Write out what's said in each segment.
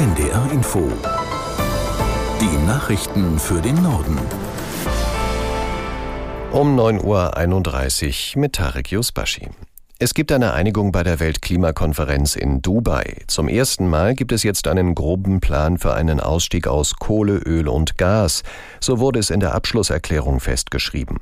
NDR Info. Die Nachrichten für den Norden. Um 9.31 Uhr mit Tarek Yusbashi. Es gibt eine Einigung bei der Weltklimakonferenz in Dubai. Zum ersten Mal gibt es jetzt einen groben Plan für einen Ausstieg aus Kohle, Öl und Gas. So wurde es in der Abschlusserklärung festgeschrieben.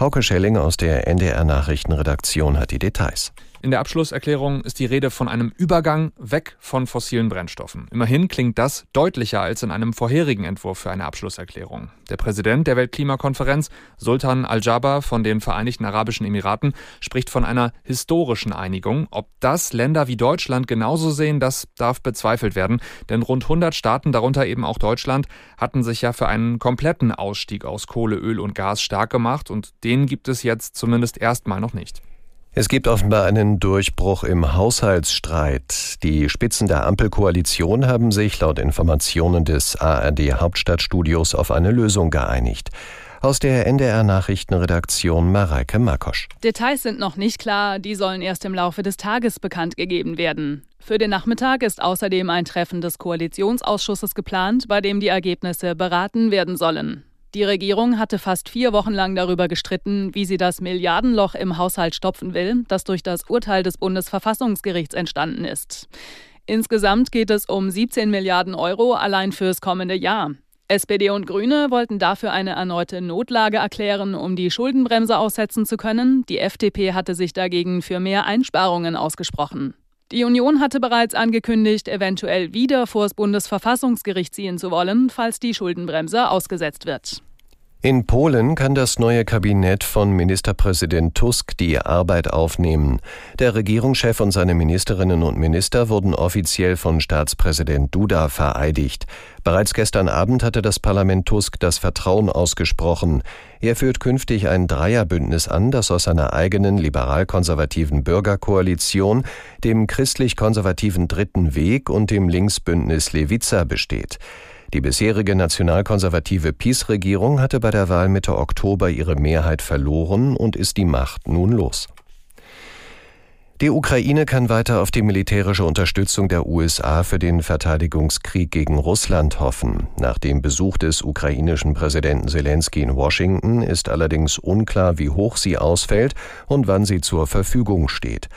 Hauke Schelling aus der NDR Nachrichtenredaktion hat die Details. In der Abschlusserklärung ist die Rede von einem Übergang weg von fossilen Brennstoffen. Immerhin klingt das deutlicher als in einem vorherigen Entwurf für eine Abschlusserklärung. Der Präsident der Weltklimakonferenz, Sultan Al-Jaber von den Vereinigten Arabischen Emiraten, spricht von einer historischen Einigung. Ob das Länder wie Deutschland genauso sehen, das darf bezweifelt werden. Denn rund 100 Staaten, darunter eben auch Deutschland, hatten sich ja für einen kompletten Ausstieg aus Kohle, Öl und Gas stark gemacht und den gibt es jetzt zumindest erstmal noch nicht. Es gibt offenbar einen Durchbruch im Haushaltsstreit. Die Spitzen der Ampelkoalition haben sich laut Informationen des ARD Hauptstadtstudios auf eine Lösung geeinigt. Aus der NDR Nachrichtenredaktion Mareike Makosch. Details sind noch nicht klar, die sollen erst im Laufe des Tages bekannt gegeben werden. Für den Nachmittag ist außerdem ein Treffen des Koalitionsausschusses geplant, bei dem die Ergebnisse beraten werden sollen. Die Regierung hatte fast vier Wochen lang darüber gestritten, wie sie das Milliardenloch im Haushalt stopfen will, das durch das Urteil des Bundesverfassungsgerichts entstanden ist. Insgesamt geht es um 17 Milliarden Euro allein fürs kommende Jahr. SPD und Grüne wollten dafür eine erneute Notlage erklären, um die Schuldenbremse aussetzen zu können. Die FDP hatte sich dagegen für mehr Einsparungen ausgesprochen. Die Union hatte bereits angekündigt, eventuell wieder vor das Bundesverfassungsgericht ziehen zu wollen, falls die Schuldenbremse ausgesetzt wird. In Polen kann das neue Kabinett von Ministerpräsident Tusk die Arbeit aufnehmen. Der Regierungschef und seine Ministerinnen und Minister wurden offiziell von Staatspräsident Duda vereidigt. Bereits gestern Abend hatte das Parlament Tusk das Vertrauen ausgesprochen. Er führt künftig ein Dreierbündnis an, das aus seiner eigenen liberal-konservativen Bürgerkoalition, dem christlich-konservativen Dritten Weg und dem Linksbündnis Lewica besteht. Die bisherige nationalkonservative PiS-Regierung hatte bei der Wahl Mitte Oktober ihre Mehrheit verloren und ist die Macht nun los. Die Ukraine kann weiter auf die militärische Unterstützung der USA für den Verteidigungskrieg gegen Russland hoffen. Nach dem Besuch des ukrainischen Präsidenten Zelensky in Washington ist allerdings unklar, wie hoch sie ausfällt und wann sie zur Verfügung steht.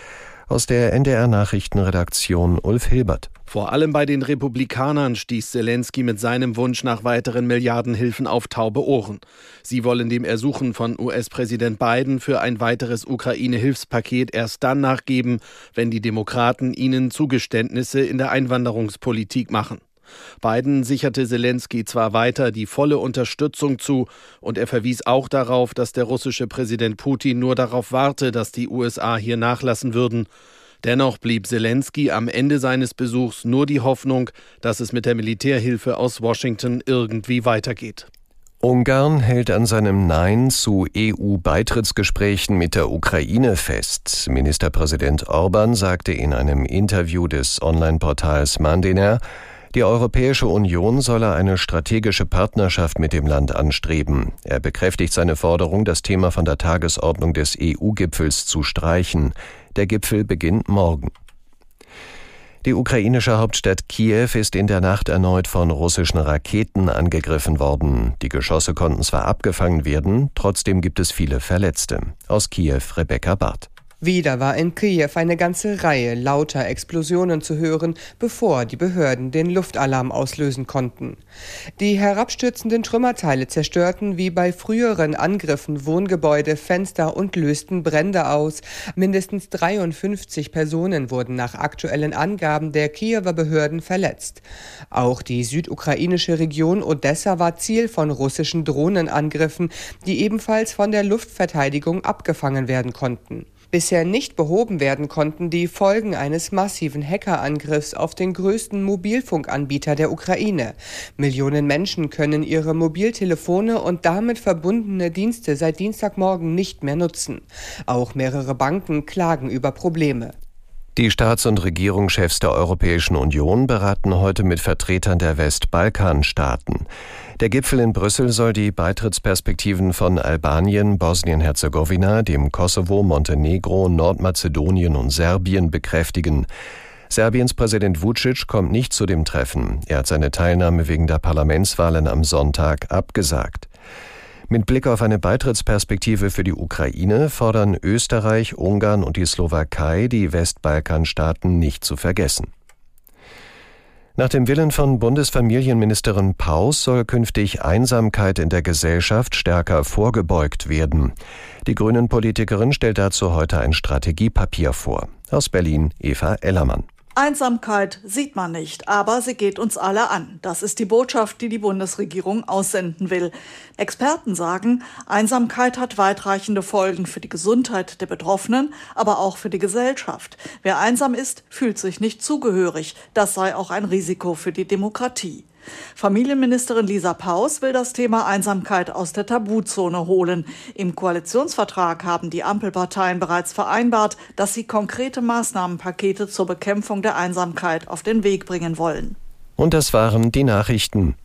Aus der NDR Nachrichtenredaktion Ulf Hilbert. Vor allem bei den Republikanern stieß Zelensky mit seinem Wunsch nach weiteren Milliardenhilfen auf taube Ohren. Sie wollen dem Ersuchen von US-Präsident Biden für ein weiteres Ukraine-Hilfspaket erst dann nachgeben, wenn die Demokraten ihnen Zugeständnisse in der Einwanderungspolitik machen. Biden sicherte Zelensky zwar weiter die volle Unterstützung zu, und er verwies auch darauf, dass der russische Präsident Putin nur darauf warte, dass die USA hier nachlassen würden. Dennoch blieb Zelensky am Ende seines Besuchs nur die Hoffnung, dass es mit der Militärhilfe aus Washington irgendwie weitergeht. Ungarn hält an seinem Nein zu EU-Beitrittsgesprächen mit der Ukraine fest. Ministerpräsident Orban sagte in einem Interview des Online-Portals Mandiner, die Europäische Union solle eine strategische Partnerschaft mit dem Land anstreben. Er bekräftigt seine Forderung, das Thema von der Tagesordnung des EU-Gipfels zu streichen. Der Gipfel beginnt morgen. Die ukrainische Hauptstadt Kiew ist in der Nacht erneut von russischen Raketen angegriffen worden. Die Geschosse konnten zwar abgefangen werden, trotzdem gibt es viele Verletzte. Aus Kiew Rebecca Barth. Wieder war in Kiew eine ganze Reihe lauter Explosionen zu hören, bevor die Behörden den Luftalarm auslösen konnten. Die herabstürzenden Trümmerteile zerstörten wie bei früheren Angriffen Wohngebäude, Fenster und lösten Brände aus. Mindestens 53 Personen wurden nach aktuellen Angaben der Kiewer Behörden verletzt. Auch die südukrainische Region Odessa war Ziel von russischen Drohnenangriffen, die ebenfalls von der Luftverteidigung abgefangen werden konnten. Bisher nicht behoben werden konnten die Folgen eines massiven Hackerangriffs auf den größten Mobilfunkanbieter der Ukraine. Millionen Menschen können ihre Mobiltelefone und damit verbundene Dienste seit Dienstagmorgen nicht mehr nutzen. Auch mehrere Banken klagen über Probleme. Die Staats- und Regierungschefs der Europäischen Union beraten heute mit Vertretern der Westbalkanstaaten. Der Gipfel in Brüssel soll die Beitrittsperspektiven von Albanien, Bosnien-Herzegowina, dem Kosovo, Montenegro, Nordmazedonien und Serbien bekräftigen. Serbiens Präsident Vucic kommt nicht zu dem Treffen. Er hat seine Teilnahme wegen der Parlamentswahlen am Sonntag abgesagt. Mit Blick auf eine Beitrittsperspektive für die Ukraine fordern Österreich, Ungarn und die Slowakei, die Westbalkanstaaten nicht zu vergessen. Nach dem Willen von Bundesfamilienministerin Paus soll künftig Einsamkeit in der Gesellschaft stärker vorgebeugt werden. Die Grünen-Politikerin stellt dazu heute ein Strategiepapier vor. Aus Berlin Eva Ellermann. Einsamkeit sieht man nicht, aber sie geht uns alle an. Das ist die Botschaft, die die Bundesregierung aussenden will. Experten sagen, Einsamkeit hat weitreichende Folgen für die Gesundheit der Betroffenen, aber auch für die Gesellschaft. Wer einsam ist, fühlt sich nicht zugehörig. Das sei auch ein Risiko für die Demokratie. Familienministerin Lisa Paus will das Thema Einsamkeit aus der Tabuzone holen. Im Koalitionsvertrag haben die Ampelparteien bereits vereinbart, dass sie konkrete Maßnahmenpakete zur Bekämpfung der Einsamkeit auf den Weg bringen wollen. Und das waren die Nachrichten.